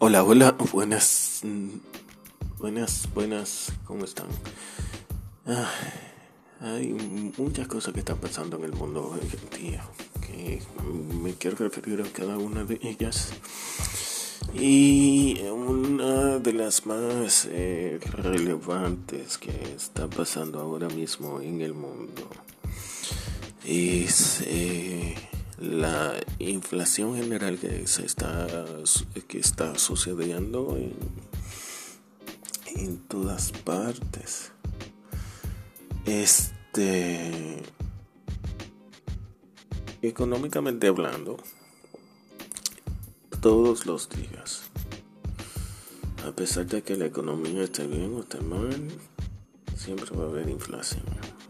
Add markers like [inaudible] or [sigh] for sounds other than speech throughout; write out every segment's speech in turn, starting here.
Hola, hola, buenas, buenas, buenas, ¿cómo están? Ah, hay muchas cosas que están pasando en el mundo hoy en día, que me quiero referir a cada una de ellas. Y una de las más eh, relevantes que está pasando ahora mismo en el mundo es... Eh, la inflación general que se está que está sucediendo en, todas partes. Este económicamente hablando todos los días a pesar de que la economía esté bien o esté mal siempre va a haber inflación.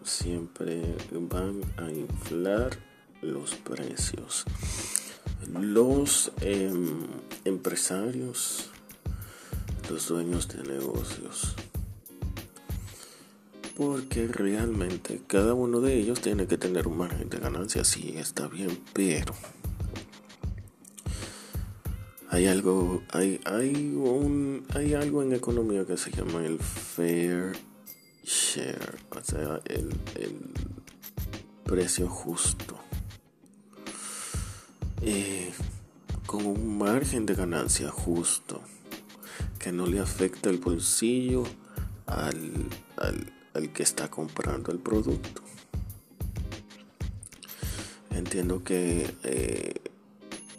Siempre van a inflar los precios. Los em, empresarios, los dueños de negocios. Porque realmente cada uno de ellos tiene que tener un margen de ganancia, sí, está bien, pero hay algo, hay, hay, un, hay algo en economía que se llama el fair share, o sea, el, el precio justo. Eh, con un margen de ganancia justo que no le afecta el bolsillo al, al, que está comprando el producto. Entiendo que eh,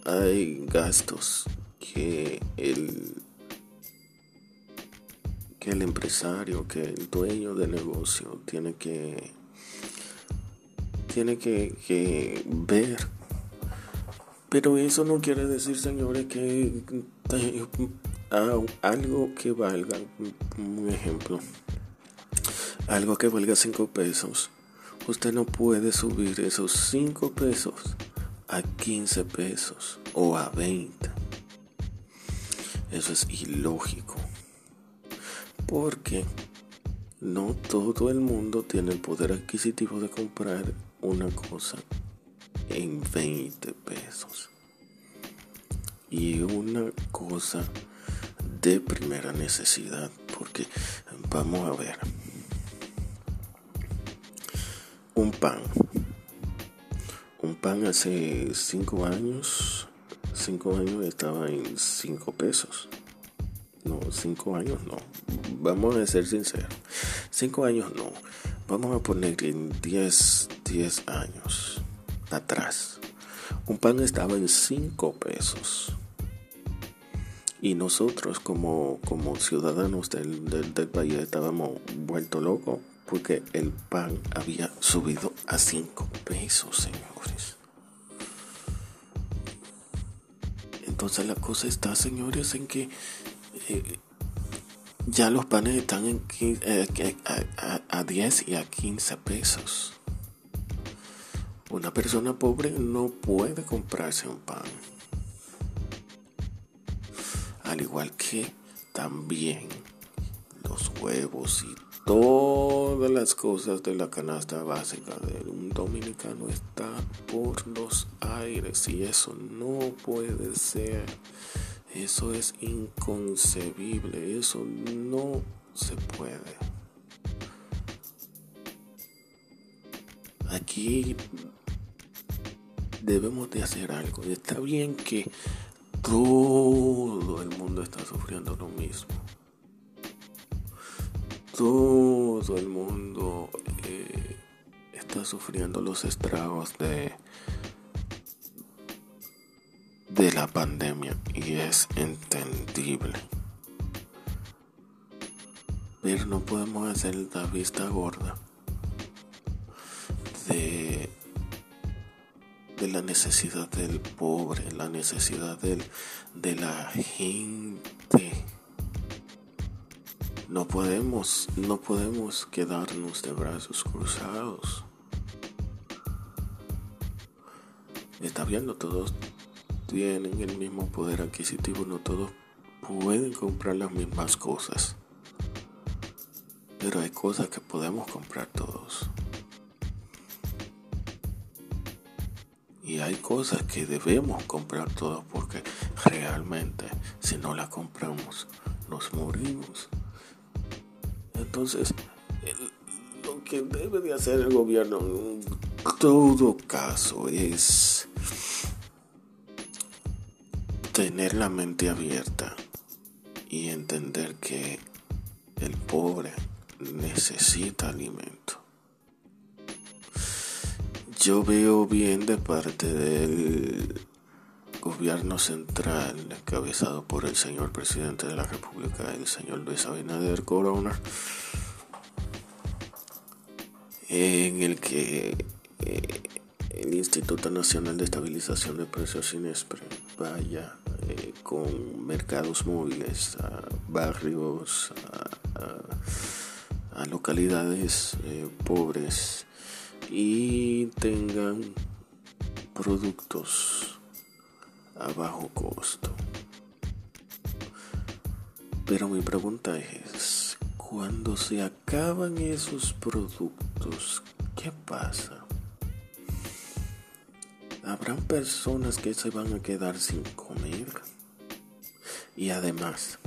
hay gastos que el que el empresario, que el dueño del negocio tiene que tiene que, que ver pero eso no quiere decir, señores, que algo que valga, un ejemplo, algo que valga 5 pesos, usted no puede subir esos 5 pesos a 15 pesos o a 20. Eso es ilógico. Porque no todo el mundo tiene el poder adquisitivo de comprar una cosa en 20 pesos. Y una cosa de primera necesidad, porque vamos a ver, un pan, un pan hace 5 años, 5 años estaba en 5 pesos. No, 5 años no. Vamos a ser sinceros. 5 años no. Vamos a poner en 10, 10 años atrás. Un pan estaba en 5 pesos. Y nosotros como, como ciudadanos del, del, país estábamos vuelto locos porque el pan había subido a 5 pesos, señores. Entonces la cosa está, señores, en que eh, ya los panes están en eh, a, a 10 y a 15 pesos. Una persona pobre no puede comprarse un pan. Al igual que también los huevos y todas las cosas de la canasta básica de un dominicano está por los aires y eso no puede ser. Eso es inconcebible, eso no se puede. Aquí debemos de hacer algo. Y está bien que todo el mundo está sufriendo lo mismo. Todo el mundo eh, está sufriendo los estragos de, de la pandemia y es entendible. Pero no podemos hacer la vista gorda la necesidad del pobre, la necesidad del, de la gente. No podemos, no podemos quedarnos de brazos cruzados. Está viendo, todos tienen el mismo poder adquisitivo, no todos pueden comprar las mismas cosas. Pero hay cosas que podemos comprar todos. Hay cosas que debemos comprar todas porque realmente si no las compramos nos morimos. Entonces, lo que debe de hacer el gobierno en todo caso es tener la mente abierta y entender que el pobre necesita alimento. Yo veo bien de parte del gobierno central encabezado por el señor presidente de la República, el señor Luis Abinader Corona, en el que eh, el Instituto Nacional de Estabilización de Precios INESPRE vaya eh, con mercados móviles a barrios, a, localidades eh, pobres y tengan productos a bajo costo. Pero mi pregunta es, cuando se acaban esos productos, ¿qué pasa? Habrán personas que se van a quedar sin comer. Y además,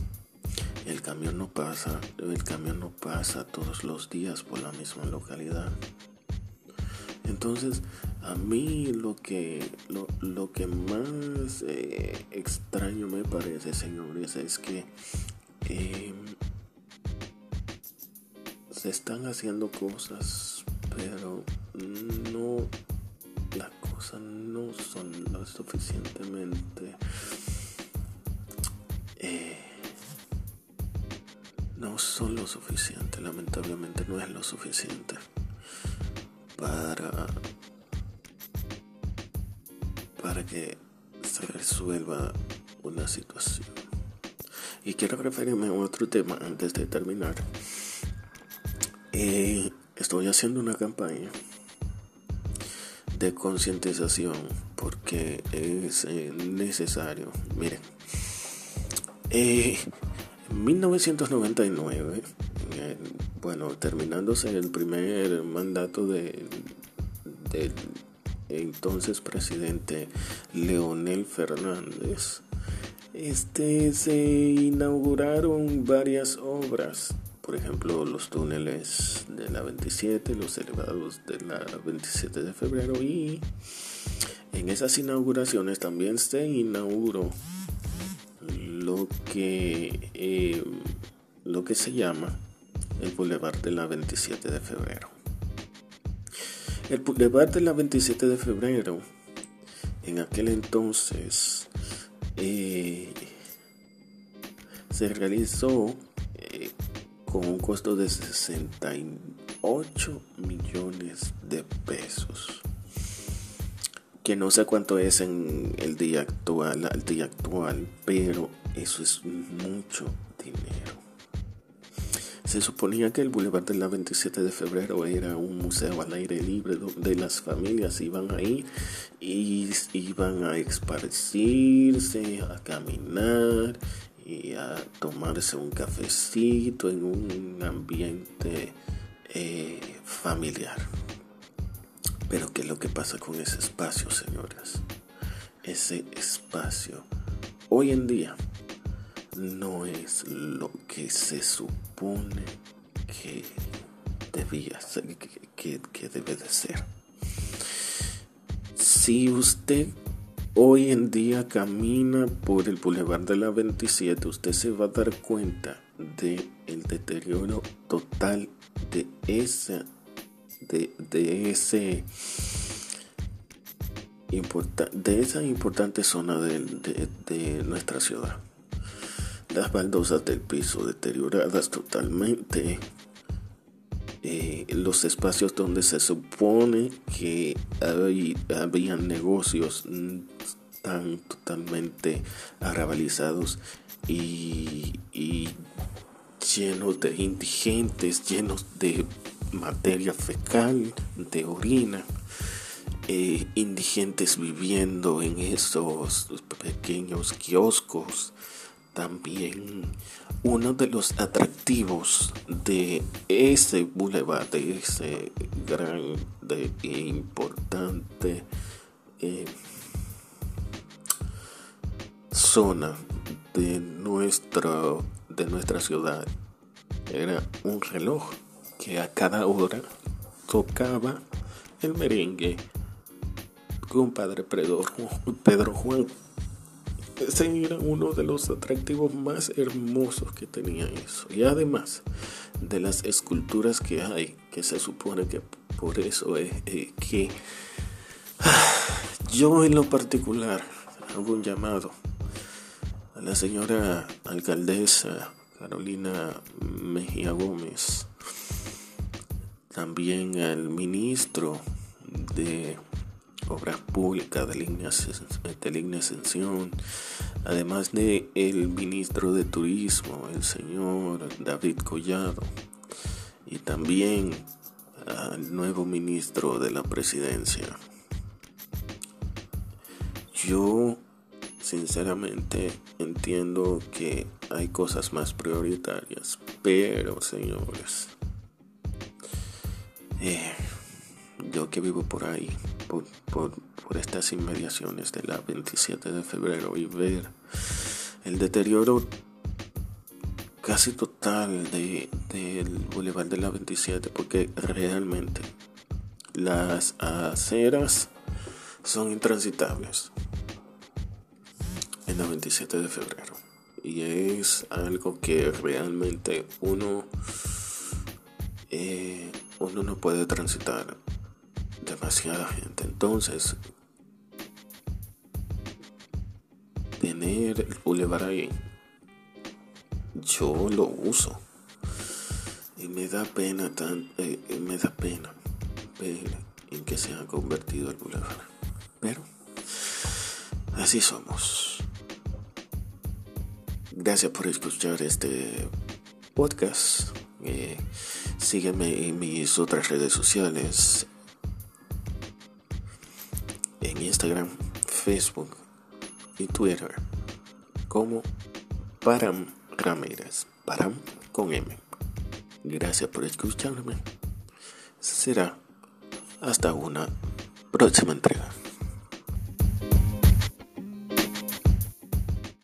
el camión no pasa, el camión no pasa todos los días por la misma localidad. Entonces, a mí lo que, lo, que más eh, extraño me parece, señores, es que em, se están haciendo cosas, pero no, las cosas no son lo suficientemente... Eh, no son lo suficiente, lamentablemente no es lo suficiente para, para que se resuelva una situación. Y quiero referirme a otro tema antes de terminar. Eh, estoy haciendo una campaña de concientización porque es eh, necesario. Miren, eh, en 1999 bueno, terminándose el primer mandato de, del entonces presidente Leonel Fernández, este se inauguraron varias obras, por ejemplo, los túneles de la 27, los elevados de la 27 de febrero y en esas inauguraciones también se inauguró lo que eh, lo que se llama el Boulevard de la 27 de febrero. El Boulevard de la 27 de febrero, en aquel entonces, eh, se realizó eh, con un costo de 68 millones de pesos. Que no sé cuánto es en el día actual, al día actual, pero eso es mucho dinero. Se suponía que el Boulevard de la 27 de febrero era un museo al aire libre donde las familias iban ahí y iban a esparcirse, a caminar y a tomarse un cafecito en un ambiente eh, familiar. Pero ¿qué es lo que pasa con ese espacio, señoras? Ese espacio hoy en día no es lo que se supone que debía ser, que, debe de ser. Si usted hoy en día camina por el Boulevard de la 27, usted se va a dar cuenta de deterioro total de esa de, de ese de esa importante zona de nuestra ciudad las baldosas del piso deterioradas totalmente, eh, los espacios donde se supone que hay, habían negocios tan totalmente arrabalizados y, llenos de indigentes, llenos de materia fecal, de orina. Eh, indigentes viviendo en esos pequeños kioscos también uno de los atractivos de ese boulevard, de ese gran e importante eh, zona de, de nuestra ciudad era un reloj que a cada hora tocaba el merengue compadre Pedro, Pedro Juan. Ese era uno de los atractivos más hermosos que tenía eso. Y además de las esculturas que hay, que se supone que por eso es eh, que [sighs] yo en lo particular hago un llamado a la señora alcaldesa Carolina Mejía Gómez, también al ministro de Obras Públicas de Línea, de Ascensión, además de el ministro de Turismo, el señor David Collado, y también al nuevo ministro de la presidencia. Yo sinceramente entiendo que hay cosas más prioritarias, pero señores, eh, yo que vivo por ahí, por, estas inmediaciones de la 27 de febrero y ver el deterioro casi total del de, Boulevard de la 27 porque realmente las aceras son intransitables en la 27 de febrero. Y es algo que realmente uno eh, uno no puede transitar demasiada gente. Entonces tener el boulevard ahí yo lo uso. Y me da pena tan eh, me da pena ver en que se ha convertido el boulevard. Pero así somos. Gracias por escuchar este podcast. Eh, sígueme en mis otras redes sociales Instagram Facebook y Twitter como Param Ramírez. Param con M. Gracias por escucharme. Será hasta una próxima entrega.